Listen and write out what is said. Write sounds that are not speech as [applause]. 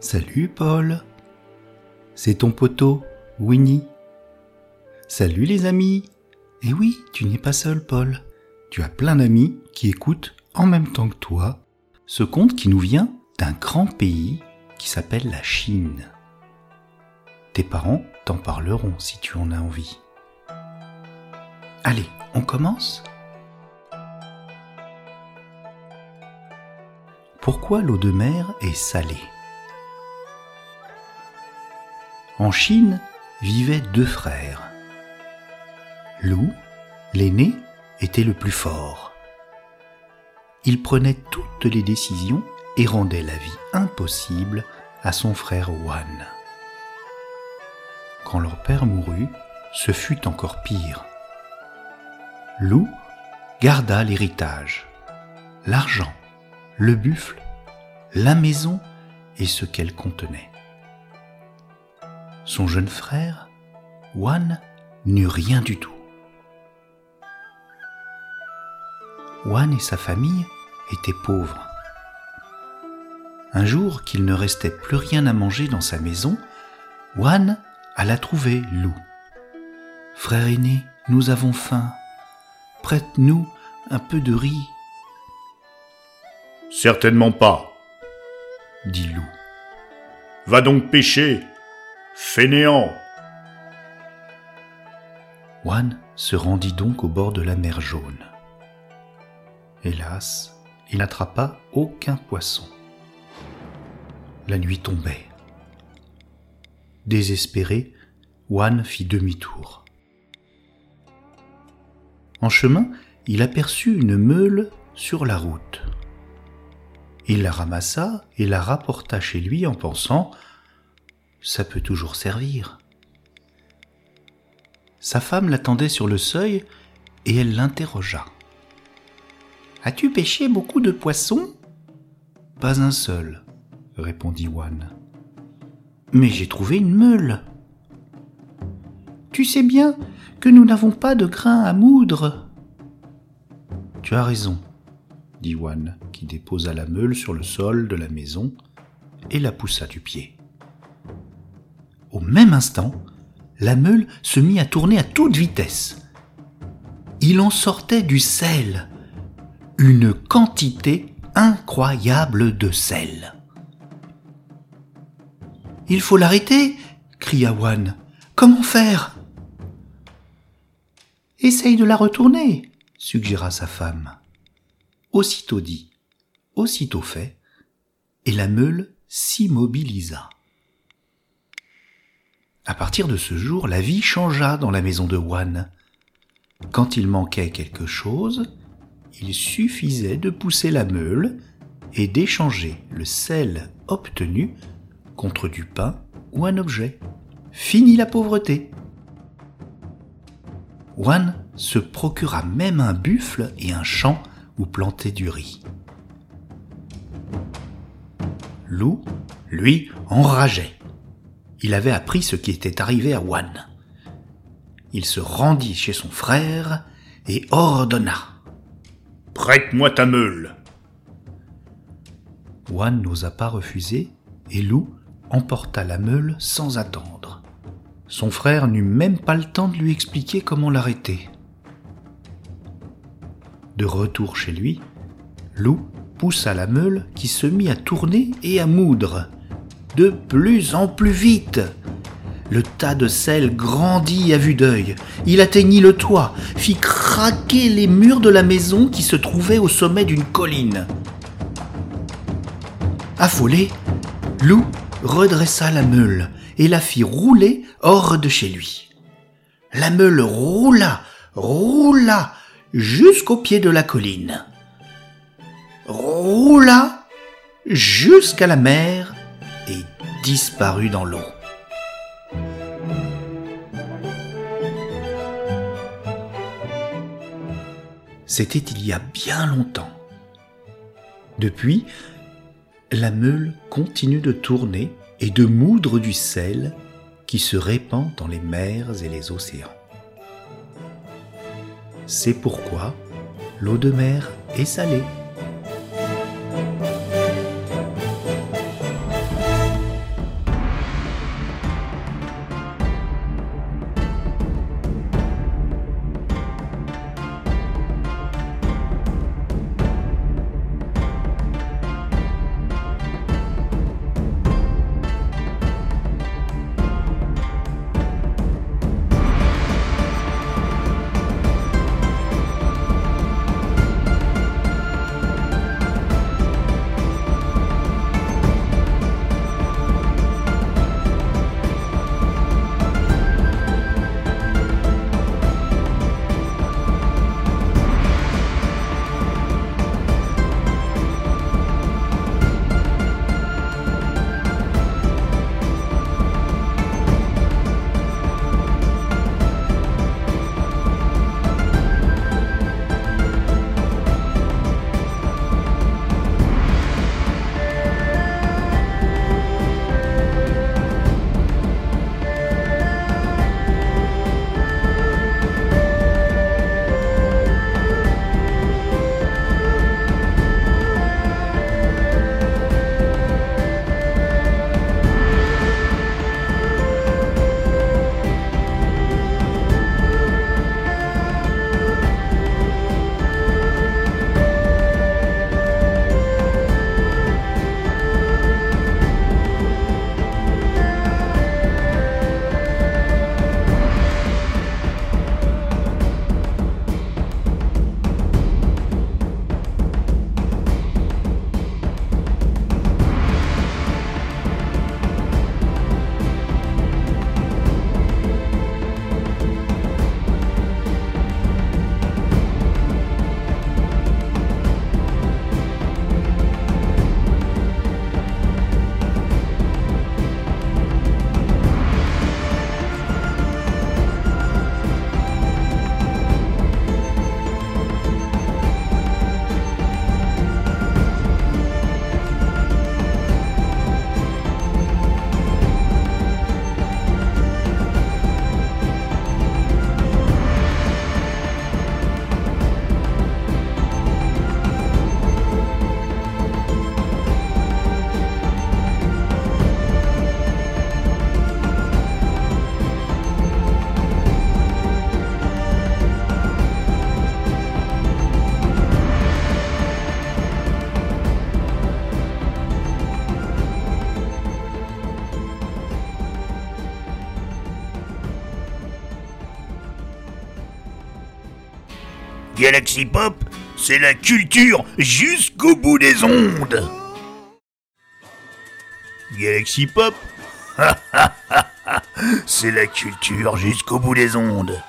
Salut Paul. C'est ton poteau, Winnie. Salut les amis. Et oui, tu n'es pas seul, Paul. Tu as plein d'amis qui écoutent en même temps que toi ce conte qui nous vient d'un grand pays qui s'appelle la Chine. Tes parents t'en parleront si tu en as envie. Allez, on commence Pourquoi l'eau de mer est salée? En Chine vivaient deux frères. Lou, l'aîné, était le plus fort. Il prenait toutes les décisions et rendait la vie impossible à son frère Wan. Quand leur père mourut, ce fut encore pire. Lou garda l'héritage, l'argent, le buffle, la maison et ce qu'elle contenait. Son jeune frère, Wan, n'eut rien du tout. Wan et sa famille étaient pauvres. Un jour qu'il ne restait plus rien à manger dans sa maison, Wan alla trouver Lou. Frère aîné, nous avons faim. Prête-nous un peu de riz. Certainement pas, dit Lou. Va donc pêcher, fainéant. Wan se rendit donc au bord de la mer jaune. Hélas, il n'attrapa aucun poisson. La nuit tombait. Désespéré, Wan fit demi-tour. En chemin, il aperçut une meule sur la route. Il la ramassa et la rapporta chez lui en pensant ⁇ ça peut toujours servir ⁇ Sa femme l'attendait sur le seuil et elle l'interrogea. As-tu pêché beaucoup de poissons? Pas un seul, répondit Wan. Mais j'ai trouvé une meule. Tu sais bien que nous n'avons pas de grains à moudre. Tu as raison, dit Wan, qui déposa la meule sur le sol de la maison et la poussa du pied. Au même instant, la meule se mit à tourner à toute vitesse. Il en sortait du sel, une quantité incroyable de sel. Il faut l'arrêter, cria Wan. Comment faire Essaye de la retourner, suggéra sa femme. Aussitôt dit, aussitôt fait, et la meule s'immobilisa. À partir de ce jour, la vie changea dans la maison de Wan. Quand il manquait quelque chose, il suffisait de pousser la meule et d'échanger le sel obtenu contre du pain ou un objet. Fini la pauvreté. Wan se procura même un buffle et un champ où planter du riz. Lou, lui, enrageait. Il avait appris ce qui était arrivé à Wan. Il se rendit chez son frère et ordonna Prête-moi ta meule. Wan n'osa pas refuser et Lou emporta la meule sans attendre. Son frère n'eut même pas le temps de lui expliquer comment l'arrêter. De retour chez lui, Lou poussa la meule qui se mit à tourner et à moudre, de plus en plus vite. Le tas de sel grandit à vue d'œil. Il atteignit le toit, fit craquer les murs de la maison qui se trouvait au sommet d'une colline. Affolé, Lou redressa la meule et la fit rouler hors de chez lui. La meule roula, roula jusqu'au pied de la colline. Roula jusqu'à la mer disparut dans l'eau. C'était il y a bien longtemps. Depuis, la meule continue de tourner et de moudre du sel qui se répand dans les mers et les océans. C'est pourquoi l'eau de mer est salée. Galaxy Pop, c'est la culture jusqu'au bout des ondes. Galaxy Pop, [laughs] c'est la culture jusqu'au bout des ondes.